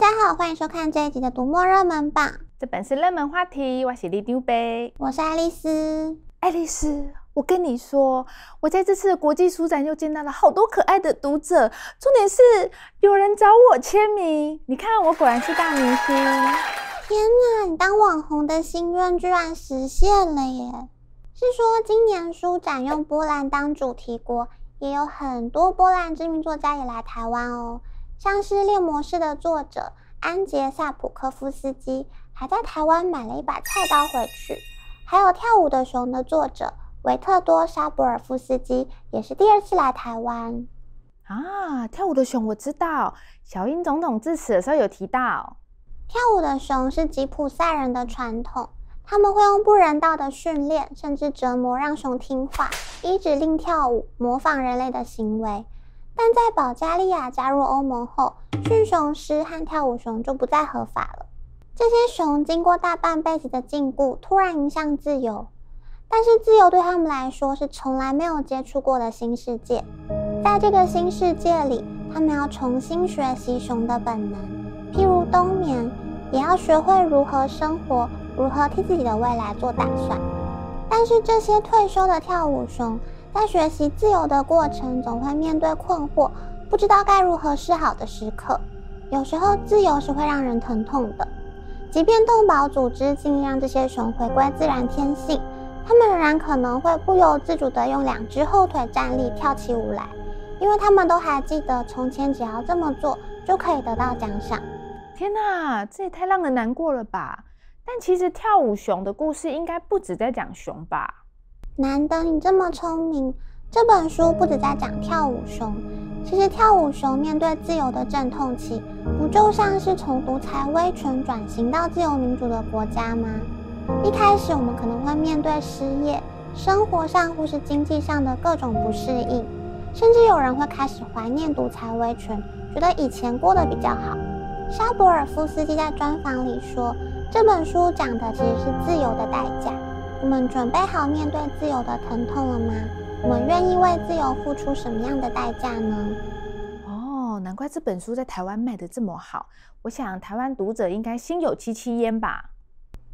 大家好，欢迎收看这一集的读墨热门榜。这本是热门话题，我是里长伯，我是爱丽丝。爱丽丝，我跟你说，我在这次的国际书展又见到了好多可爱的读者，重点是有人找我签名。你看，我果然是大明星。天哪，你当网红的心愿居然实现了耶！是说今年书展用波兰当主题国，也有很多波兰知名作家也来台湾哦。像是《猎魔士》的作者安杰萨普科夫斯基，还在台湾买了一把菜刀回去。还有《跳舞的熊》的作者维特多沙博尔夫斯基，也是第二次来台湾。啊，《跳舞的熊》我知道，小英总统致辞的时候有提到。跳舞的熊是吉普赛人的传统，他们会用不人道的训练，甚至折磨让熊听话，依指令跳舞，模仿人类的行为。但在保加利亚加入欧盟后，驯熊师和跳舞熊就不再合法了。这些熊经过大半辈子的禁锢，突然迎向自由。但是自由对他们来说是从来没有接触过的新世界。在这个新世界里，他们要重新学习熊的本能，譬如冬眠，也要学会如何生活，如何替自己的未来做打算。但是这些退休的跳舞熊，在学习自由的过程，总会面对困惑，不知道该如何是好的时刻。有时候，自由是会让人疼痛的。即便动保组织尽力让这些熊回归自然天性，它们仍然可能会不由自主地用两只后腿站立，跳起舞来，因为他们都还记得从前只要这么做就可以得到奖赏。天哪，这也太让人难过了吧！但其实跳舞熊的故事应该不止在讲熊吧？难得你这么聪明，这本书不止在讲跳舞熊。其实跳舞熊面对自由的阵痛期，不就像是从独裁威权转型到自由民主的国家吗？一开始我们可能会面对失业、生活上或是经济上的各种不适应，甚至有人会开始怀念独裁威权，觉得以前过得比较好。沙博尔夫斯基在专访里说，这本书讲的其实是自由的代价。我们准备好面对自由的疼痛了吗？我们愿意为自由付出什么样的代价呢？哦，难怪这本书在台湾卖的这么好。我想台湾读者应该心有戚戚焉吧？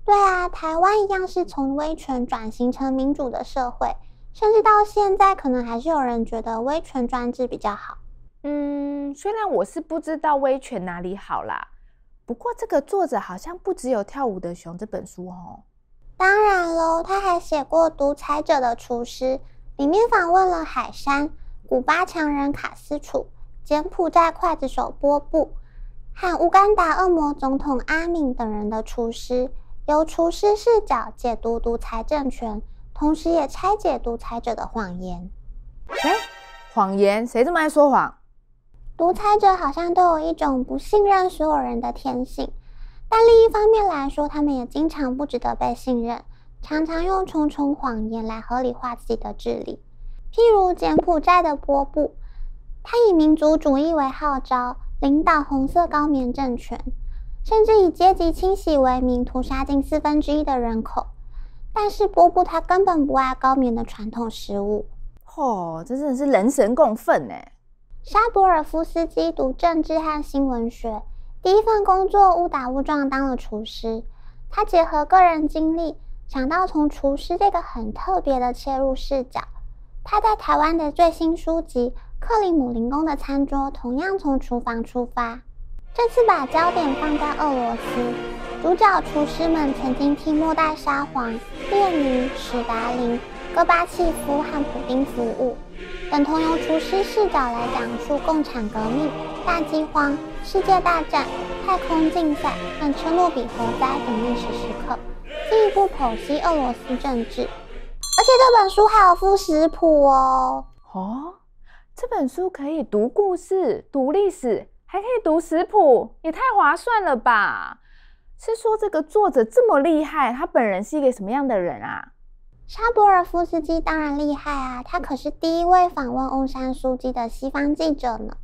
对啊，台湾一样是从威权转型成民主的社会，甚至到现在，可能还是有人觉得威权专制比较好。嗯，虽然我是不知道威权哪里好啦，不过这个作者好像不只有《跳舞的熊》这本书哦。当然喽，他还写过《独裁者的厨师》，里面访问了海山、古巴强人卡斯楚、柬埔寨刽子手波布和乌干达恶魔总统阿敏等人的厨师，由厨师视角解读独裁政权，同时也拆解独裁者的谎言。哎，谎言？谁这么爱说谎？独裁者好像都有一种不信任所有人的天性。但另一方面来说，他们也经常不值得被信任，常常用重重谎言来合理化自己的治理。譬如柬埔寨的波布，他以民族主义为号召，领导红色高棉政权，甚至以阶级清洗为名，屠杀近四分之一的人口。但是波布他根本不爱高棉的传统食物。哦，这真的是人神共愤呢。沙博尔夫斯基读政治和新闻学。第一份工作误打误撞当了厨师，他结合个人经历，想到从厨师这个很特别的切入视角。他在台湾的最新书籍《克里姆林宫的餐桌》同样从厨房出发，这次把焦点放在俄罗斯，主角厨师们曾经替末代沙皇列宁、史达林、戈巴契夫和普丁服务，等同由厨师视角来讲述共产革命、大饥荒。世界大战、太空竞赛和车诺比核灾等历史时刻，进一步剖析俄罗斯政治。而且这本书还有附食谱哦。哦，这本书可以读故事、读历史，还可以读食谱，也太划算了吧？是说这个作者这么厉害，他本人是一个什么样的人啊？沙博尔夫斯基当然厉害啊，他可是第一位访问翁山书记的西方记者呢。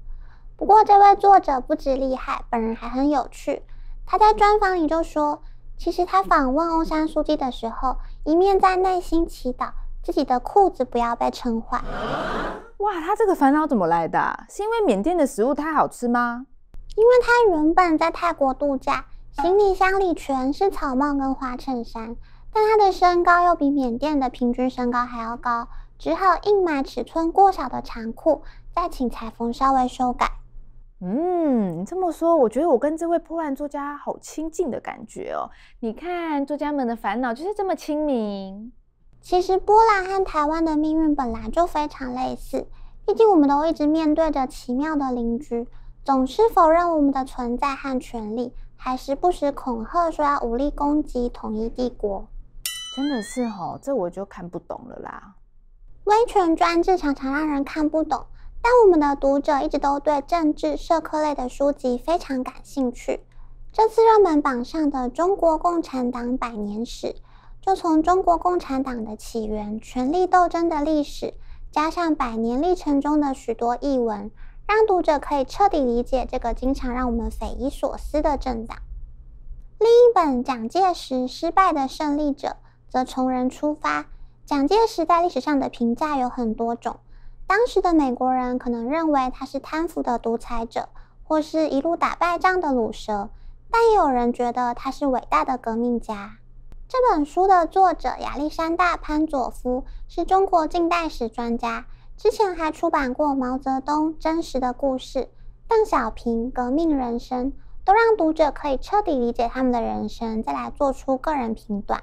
不过，这位作者不止厉害，本人还很有趣。他在专访里就说，其实他访问翁山书记的时候，一面在内心祈祷自己的裤子不要被撑坏。哇，他这个烦恼怎么来的？是因为缅甸的食物太好吃吗？因为他原本在泰国度假，行李箱里全是草帽跟花衬衫，但他的身高又比缅甸的平均身高还要高，只好硬买尺寸过小的长裤，再请裁缝稍微修改。嗯，你这么说，我觉得我跟这位波兰作家好亲近的感觉哦。你看，作家们的烦恼就是这么亲民。其实，波兰和台湾的命运本来就非常类似，毕竟我们都一直面对着奇妙的邻居，总是否认我们的存在和权利，还时不时恐吓说要武力攻击统一帝国。真的是哦，这我就看不懂了啦。威权专制常常让人看不懂。但我们的读者一直都对政治社科类的书籍非常感兴趣。这次热门榜上的《中国共产党百年史》，就从中国共产党的起源、权力斗争的历史，加上百年历程中的许多译文，让读者可以彻底理解这个经常让我们匪夷所思的政党。另一本《蒋介石失败的胜利者》则从人出发，蒋介石在历史上的评价有很多种。当时的美国人可能认为他是贪腐的独裁者，或是一路打败仗的鲁蛇，但也有人觉得他是伟大的革命家。这本书的作者亚历山大·潘佐夫是中国近代史专家，之前还出版过《毛泽东真实的故事》、邓小平革命人生，都让读者可以彻底理解他们的人生，再来做出个人评断。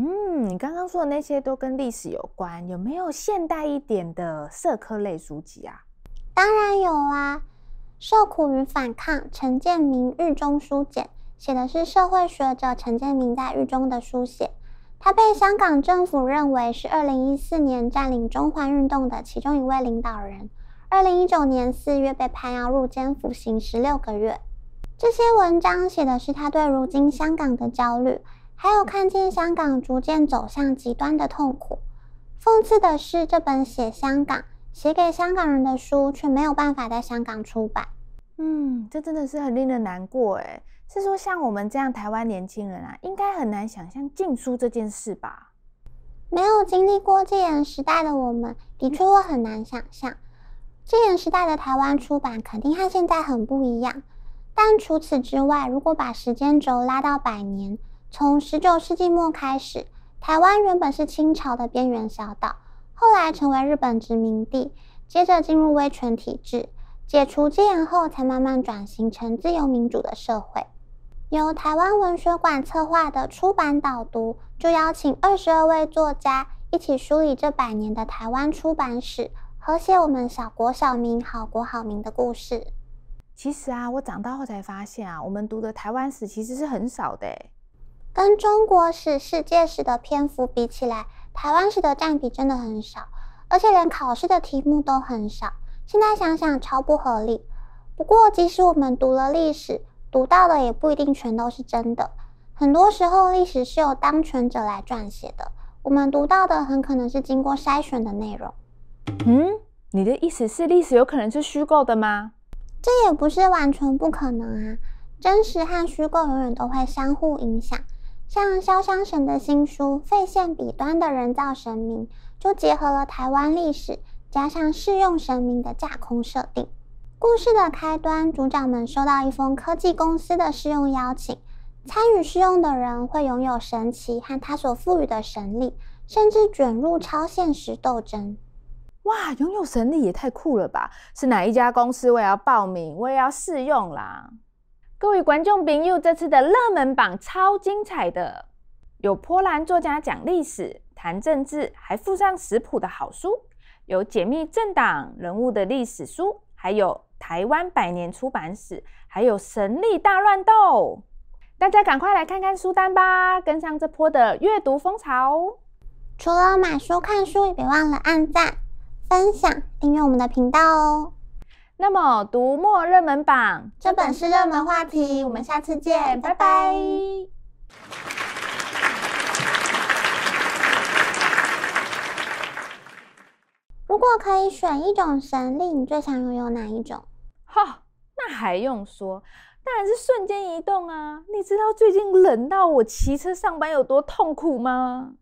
嗯，你刚刚说的那些都跟历史有关，有没有现代一点的社科类书籍啊？当然有啊，《受苦与反抗》陈建明狱中书简，写的是社会学者陈建明在狱中的书写。他被香港政府认为是二零一四年占领中环运动的其中一位领导人。二零一九年四月被判要入监服刑十六个月。这些文章写的是他对如今香港的焦虑。还有看见香港逐渐走向极端的痛苦。讽刺的是，这本写香港、写给香港人的书却没有办法在香港出版。嗯，这真的是很令人难过诶。是说像我们这样台湾年轻人啊，应该很难想象禁书这件事吧？没有经历过戒严时代的我们，的确会很难想象。戒严时代的台湾出版肯定和现在很不一样。但除此之外，如果把时间轴拉到百年，从十九世纪末开始，台湾原本是清朝的边缘小岛，后来成为日本殖民地，接着进入威权体制，解除戒严后，才慢慢转型成自由民主的社会。由台湾文学馆策划的出版导读，就邀请二十二位作家一起梳理这百年的台湾出版史，和写我们小国小民、好国好民的故事。其实啊，我长大后才发现啊，我们读的台湾史其实是很少的。跟中国史、世界史的篇幅比起来，台湾史的占比真的很少，而且连考试的题目都很少。现在想想超不合理。不过，即使我们读了历史，读到的也不一定全都是真的。很多时候，历史是由当权者来撰写的，我们读到的很可能是经过筛选的内容。嗯，你的意思是历史有可能是虚构的吗？这也不是完全不可能啊，真实和虚构永远都会相互影响。像潇湘神的新书《废线彼端的人造神明》，就结合了台湾历史加上试用神明的架空设定。故事的开端，主角们收到一封科技公司的试用邀请，参与试用的人会拥有神奇和他所赋予的神力，甚至卷入超现实斗争。哇，拥有神力也太酷了吧！是哪一家公司？我也要报名，我也要试用啦！各位观众朋友，这次的热门榜超精彩的，有波兰作家讲历史、谈政治，还附上食谱的好书；有解密政党人物的历史书，还有台湾百年出版史，还有神力大乱斗。大家赶快来看看书单吧，跟上这波的阅读风潮。除了买书看书，也别忘了按赞、分享、订阅我们的频道哦。那么，读墨热门榜，这本是热门话题。我们下次见，拜拜。如果可以选一种神力，你最想拥有哪一种？哈，那还用说？当然是瞬间移动啊！你知道最近冷到我骑车上班有多痛苦吗？